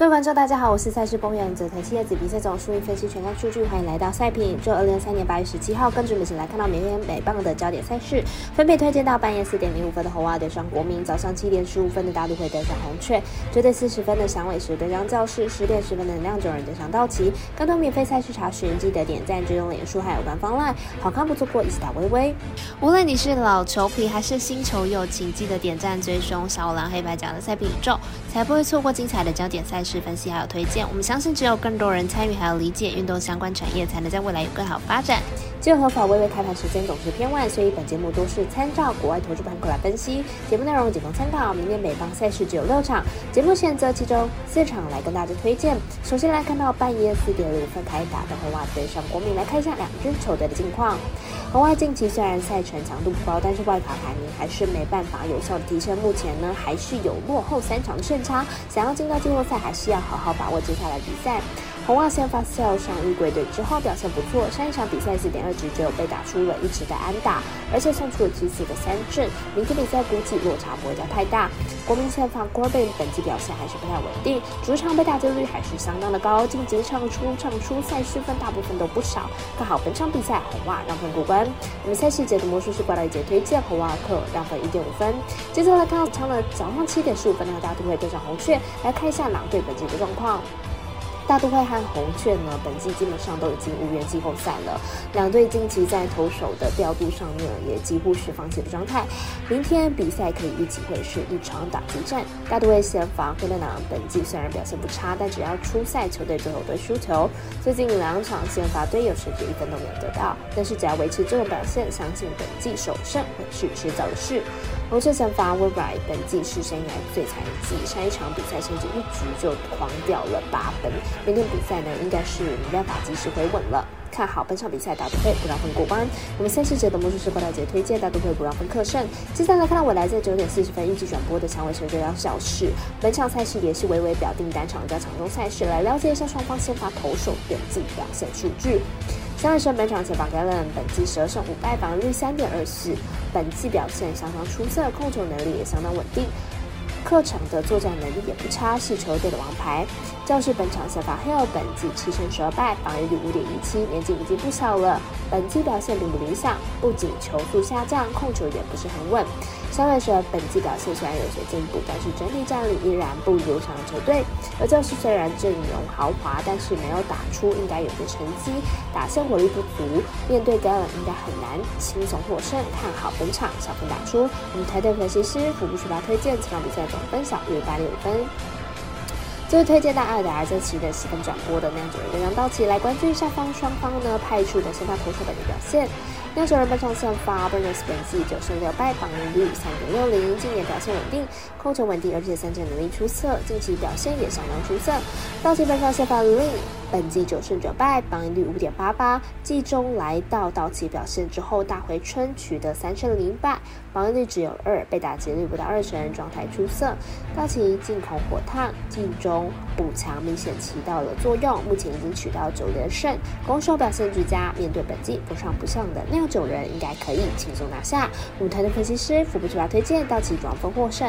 各位观众，大家好，我是赛事播报员泽藤七叶子比赛总数据分析全看数据，欢迎来到赛品。这二零二三年八月十七号，跟着我们一起来看到每天每棒的焦点赛事，分别推荐到半夜四点零五分的红袜对上国民，早上七点十五分的大都会对上红雀，九点四十分的响尾蛇对上教室，十点十分的能量九人对上道奇。更多免费赛事查询，记得点赞、追踪脸书还有官方 LINE，好看不错过，一起打微微。无论你是老球皮还是新球友，请记得点赞、追踪小五郎黑白奖的赛品宇宙，才不会错过精彩的焦点赛事是分析还有推荐。我们相信，只有更多人参与还有理解运动相关产业，才能在未来有更好发展。就合法微微开盘时间总是偏晚，所以本节目都是参照国外投资盘口来分析。节目内容仅供参考。明年美邦赛事只有六场，节目选择其中四场来跟大家推荐。首先来看到半夜四点零分开打的红袜对上国民，来看一下两支球队的近况。红袜近期虽然赛程强度不高，但是外卡排名还是没办法有效的提升。目前呢，还是有落后三场的胜差，想要进到季后赛，还是需要好好把握接下来比赛。红袜先发赛上预归队之后表现不错，上一场比赛四点二局就有被打出了一直的安打，而且送出了七次的三振。明天比赛估计落差不会太大。国民先发 Corbin 本季表现还是不太稳定，主场被打击率还是相当的高，近几场出场出赛失分大部分都不少。看好本场比赛红袜让分过关。我们赛事解读魔术师挂到一节推荐红袜客让分一点五分。接着来看到场的早上七点十五分，那个大都会对上红雀，来看一下狼队本季的状况。大都会和红雀呢，本季基本上都已经无缘季后赛了。两队近期在投手的调度上面也几乎是放弃的状态。明天比赛可以预计会是一场打击战。大都会先发灰太狼本季虽然表现不差，但只要出赛，球队最后都输球。最近两场先发队友甚至一分都没有得到。但是只要维持这种表现，相信本季首胜会是迟早的事。红雀先发 w e b r 本季是生涯最惨一季，上一场比赛甚至一局就狂掉了八分。明天比赛呢，应该是没办法及时回稳了。看好本场比赛，大都会不让分过关。我们三十节的魔术师郭大姐推荐大都会不让分客胜。接下来看到未来在九点四十分预计转播的蔷薇神这两小时，本场赛事也是微微表定单场加场中赛事，来了解一下双方先发投手本季表现数据。香尾神本场前发盖伦本季十二胜五败，防御率三点二四，本季表现相当出色，控球能力也相当稳定。客场的作战能力也不差，是球队的王牌。教士本场先发 Hill 本季七胜十二败，防御率五点一七，年纪已经不小了。本季表现并不理想，不仅球速下降，控球也不是很稳。相对说，本季表现虽然有些进步，但是整体战力依然不如上球队。而教士虽然阵容豪华，但是没有打出应该有的成绩，打线火力不足，面对 Galen 应该很难轻松获胜。看好本场小分打出。我们台队分析师福布斯巴推荐这场比赛。总分小于八六分。最后推荐大二的这期的十分转播的酿酒人跟杨道奇来关注一下方双方呢派出的先发投手的表现。酿酒人本场先发 b u r n e s 本季九胜六败，防御率三点六零，今年表现稳定，控球稳定，而且三振能力出色，近期表现也相当出色。道奇本场先发 Lin。本季九胜九败，防御率五点八八。季中来到道奇表现之后，大回春取得三胜零败，防御率只有二，被打击率不到二成，状态出色。道奇进口火烫，季中补强明显起到了作用，目前已经取到九连胜，攻守表现俱佳。面对本季不上不下的酿酒人，应该可以轻松拿下。舞台的分析师福布斯推荐道奇转分获胜。